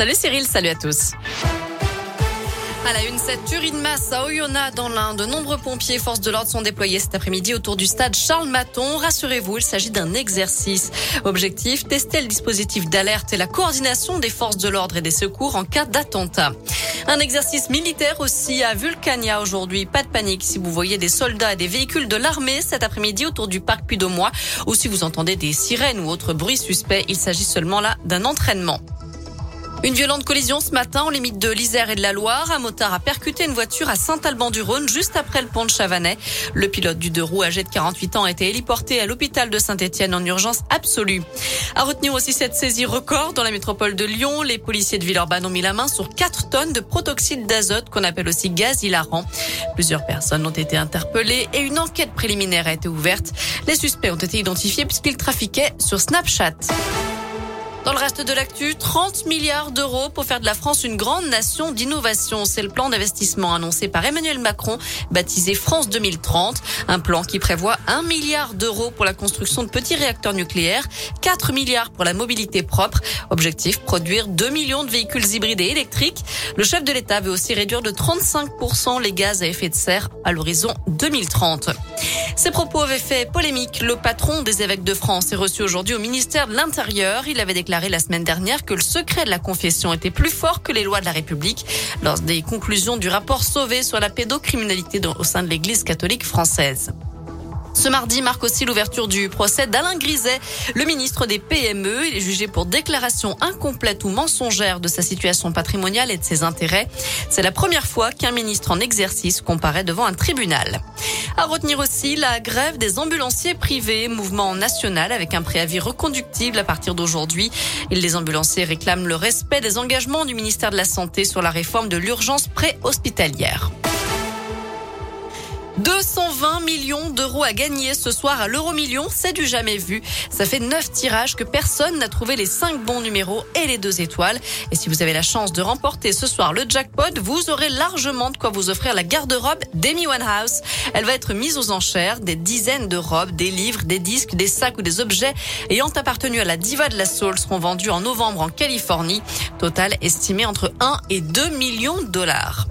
Salut Cyril, salut à tous. À la une, cette tuerie de masse à Oyonnax dans l'Inde. De nombreux pompiers et forces de l'ordre sont déployés cet après-midi autour du stade Charles Maton. Rassurez-vous, il s'agit d'un exercice. Objectif, tester le dispositif d'alerte et la coordination des forces de l'ordre et des secours en cas d'attentat. Un exercice militaire aussi à Vulcania aujourd'hui. Pas de panique si vous voyez des soldats et des véhicules de l'armée cet après-midi autour du parc Puy-de-Mois ou si vous entendez des sirènes ou autres bruits suspects. Il s'agit seulement là d'un entraînement. Une violente collision ce matin en limite de l'Isère et de la Loire. Un motard a percuté une voiture à Saint-Alban-du-Rhône juste après le pont de Chavanais. Le pilote du deux roues âgé de 48 ans a été héliporté à l'hôpital de Saint-Etienne en urgence absolue. À retenir aussi cette saisie record dans la métropole de Lyon. Les policiers de Villeurbanne ont mis la main sur 4 tonnes de protoxyde d'azote qu'on appelle aussi gaz hilarant. Plusieurs personnes ont été interpellées et une enquête préliminaire a été ouverte. Les suspects ont été identifiés puisqu'ils trafiquaient sur Snapchat. Dans le reste de l'actu, 30 milliards d'euros pour faire de la France une grande nation d'innovation. C'est le plan d'investissement annoncé par Emmanuel Macron, baptisé France 2030. Un plan qui prévoit 1 milliard d'euros pour la construction de petits réacteurs nucléaires, 4 milliards pour la mobilité propre. Objectif, produire 2 millions de véhicules hybrides et électriques. Le chef de l'État veut aussi réduire de 35% les gaz à effet de serre à l'horizon 2030. Ces propos avaient fait polémique. Le patron des évêques de France est reçu aujourd'hui au ministère de l'Intérieur. Il avait déclaré la semaine dernière que le secret de la confession était plus fort que les lois de la République lors des conclusions du rapport Sauvé sur la pédocriminalité au sein de l'Église catholique française. Ce mardi marque aussi l'ouverture du procès d'Alain Griset, le ministre des PME. Il est jugé pour déclaration incomplète ou mensongère de sa situation patrimoniale et de ses intérêts. C'est la première fois qu'un ministre en exercice comparaît devant un tribunal. À retenir aussi la grève des ambulanciers privés, mouvement national avec un préavis reconductible à partir d'aujourd'hui. Les ambulanciers réclament le respect des engagements du ministère de la Santé sur la réforme de l'urgence préhospitalière. 220 millions d'euros à gagner ce soir à l'euro million, c'est du jamais vu. Ça fait neuf tirages que personne n'a trouvé les cinq bons numéros et les deux étoiles. Et si vous avez la chance de remporter ce soir le jackpot, vous aurez largement de quoi vous offrir la garde-robe d'Amy House. Elle va être mise aux enchères. Des dizaines de robes, des livres, des disques, des sacs ou des objets ayant appartenu à la diva de la soul seront vendus en novembre en Californie. Total estimé entre 1 et 2 millions de dollars.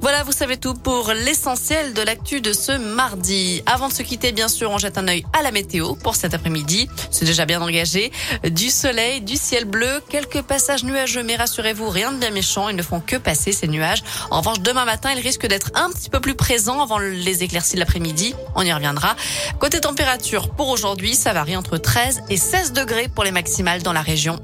Voilà, vous savez tout pour l'essentiel de l'actu de ce mardi. Avant de se quitter, bien sûr, on jette un œil à la météo pour cet après-midi. C'est déjà bien engagé. Du soleil, du ciel bleu, quelques passages nuageux, mais rassurez-vous, rien de bien méchant. Ils ne font que passer ces nuages. En revanche, demain matin, ils risquent d'être un petit peu plus présents avant les éclaircies de l'après-midi. On y reviendra. Côté température, pour aujourd'hui, ça varie entre 13 et 16 degrés pour les maximales dans la région.